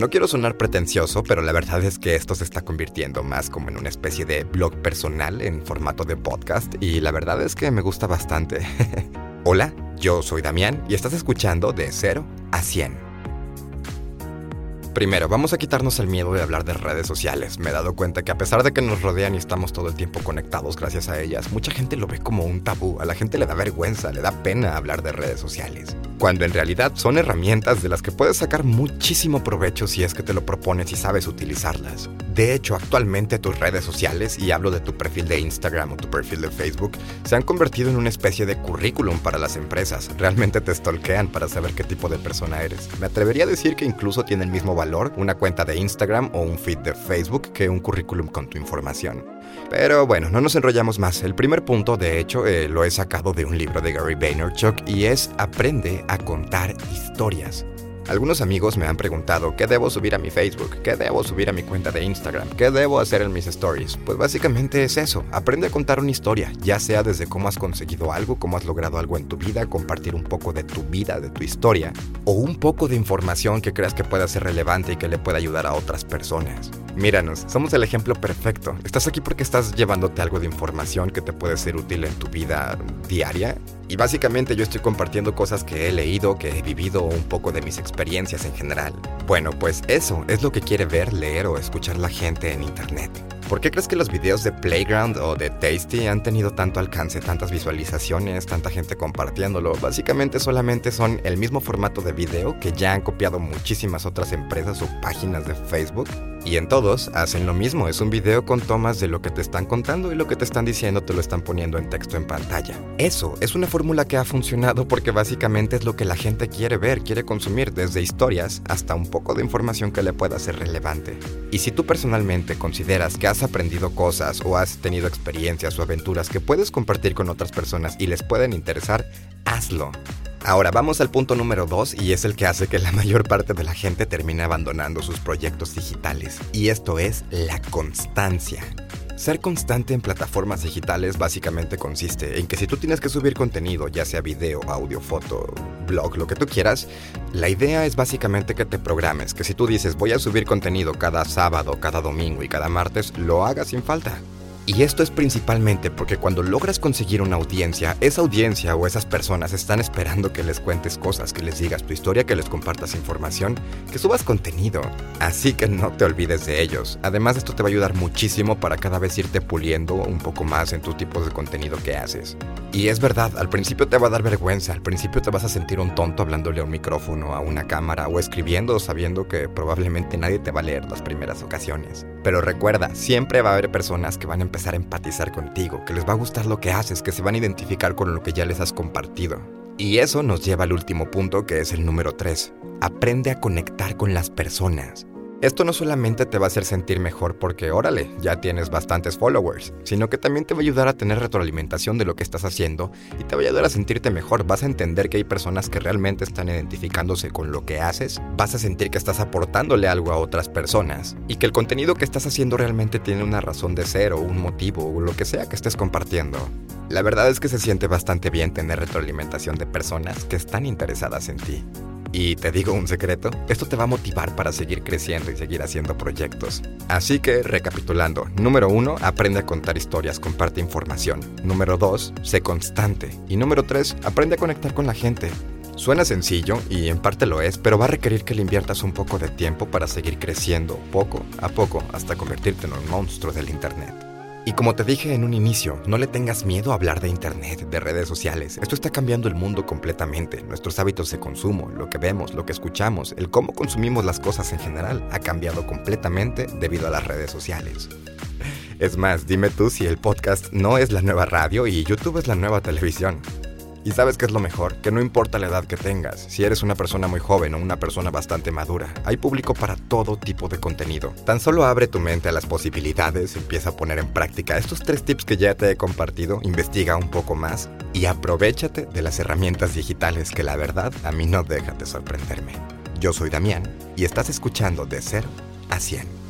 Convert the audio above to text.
No quiero sonar pretencioso, pero la verdad es que esto se está convirtiendo más como en una especie de blog personal en formato de podcast y la verdad es que me gusta bastante. Hola, yo soy Damián y estás escuchando de 0 a 100. Primero, vamos a quitarnos el miedo de hablar de redes sociales. Me he dado cuenta que a pesar de que nos rodean y estamos todo el tiempo conectados gracias a ellas, mucha gente lo ve como un tabú. A la gente le da vergüenza, le da pena hablar de redes sociales. Cuando en realidad son herramientas de las que puedes sacar muchísimo provecho si es que te lo propones y sabes utilizarlas. De hecho, actualmente tus redes sociales, y hablo de tu perfil de Instagram o tu perfil de Facebook, se han convertido en una especie de currículum para las empresas. Realmente te stalkean para saber qué tipo de persona eres. Me atrevería a decir que incluso tiene el mismo valor una cuenta de Instagram o un feed de Facebook que un currículum con tu información. Pero bueno, no nos enrollamos más. El primer punto, de hecho, eh, lo he sacado de un libro de Gary Vaynerchuk y es Aprende a contar historias. Algunos amigos me han preguntado qué debo subir a mi Facebook, qué debo subir a mi cuenta de Instagram, qué debo hacer en mis stories. Pues básicamente es eso, aprende a contar una historia, ya sea desde cómo has conseguido algo, cómo has logrado algo en tu vida, compartir un poco de tu vida, de tu historia, o un poco de información que creas que pueda ser relevante y que le pueda ayudar a otras personas. Míranos, somos el ejemplo perfecto. Estás aquí porque estás llevándote algo de información que te puede ser útil en tu vida diaria. Y básicamente yo estoy compartiendo cosas que he leído, que he vivido, un poco de mis experiencias en general. Bueno, pues eso es lo que quiere ver, leer o escuchar la gente en Internet. ¿Por qué crees que los videos de Playground o de Tasty han tenido tanto alcance, tantas visualizaciones, tanta gente compartiéndolo? Básicamente solamente son el mismo formato de video que ya han copiado muchísimas otras empresas o páginas de Facebook y en todos hacen lo mismo, es un video con tomas de lo que te están contando y lo que te están diciendo te lo están poniendo en texto en pantalla. Eso es una fórmula que ha funcionado porque básicamente es lo que la gente quiere ver, quiere consumir, desde historias hasta un poco de información que le pueda ser relevante. Y si tú personalmente consideras que has aprendido cosas o has tenido experiencias o aventuras que puedes compartir con otras personas y les pueden interesar, hazlo. Ahora vamos al punto número 2 y es el que hace que la mayor parte de la gente termine abandonando sus proyectos digitales. Y esto es la constancia. Ser constante en plataformas digitales básicamente consiste en que si tú tienes que subir contenido, ya sea video, audio, foto, blog, lo que tú quieras, la idea es básicamente que te programes, que si tú dices voy a subir contenido cada sábado, cada domingo y cada martes, lo hagas sin falta. Y esto es principalmente porque cuando logras conseguir una audiencia, esa audiencia o esas personas están esperando que les cuentes cosas, que les digas tu historia, que les compartas información, que subas contenido. Así que no te olvides de ellos. Además esto te va a ayudar muchísimo para cada vez irte puliendo un poco más en tus tipos de contenido que haces. Y es verdad, al principio te va a dar vergüenza, al principio te vas a sentir un tonto hablándole a un micrófono, a una cámara o escribiendo sabiendo que probablemente nadie te va a leer las primeras ocasiones. Pero recuerda, siempre va a haber personas que van a empezar a empatizar contigo, que les va a gustar lo que haces, que se van a identificar con lo que ya les has compartido. Y eso nos lleva al último punto que es el número 3. Aprende a conectar con las personas. Esto no solamente te va a hacer sentir mejor porque, órale, ya tienes bastantes followers, sino que también te va a ayudar a tener retroalimentación de lo que estás haciendo y te va a ayudar a sentirte mejor. Vas a entender que hay personas que realmente están identificándose con lo que haces, vas a sentir que estás aportándole algo a otras personas y que el contenido que estás haciendo realmente tiene una razón de ser o un motivo o lo que sea que estés compartiendo. La verdad es que se siente bastante bien tener retroalimentación de personas que están interesadas en ti. Y te digo un secreto, esto te va a motivar para seguir creciendo y seguir haciendo proyectos. Así que, recapitulando, número uno, aprende a contar historias, comparte información. Número dos, sé constante. Y número tres, aprende a conectar con la gente. Suena sencillo, y en parte lo es, pero va a requerir que le inviertas un poco de tiempo para seguir creciendo poco a poco hasta convertirte en un monstruo del Internet. Y como te dije en un inicio, no le tengas miedo a hablar de Internet, de redes sociales. Esto está cambiando el mundo completamente. Nuestros hábitos de consumo, lo que vemos, lo que escuchamos, el cómo consumimos las cosas en general, ha cambiado completamente debido a las redes sociales. Es más, dime tú si el podcast no es la nueva radio y YouTube es la nueva televisión. Y sabes qué es lo mejor? Que no importa la edad que tengas, si eres una persona muy joven o una persona bastante madura, hay público para todo tipo de contenido. Tan solo abre tu mente a las posibilidades, empieza a poner en práctica estos tres tips que ya te he compartido, investiga un poco más y aprovechate de las herramientas digitales que la verdad a mí no dejan de sorprenderme. Yo soy Damián y estás escuchando de 0 a 100.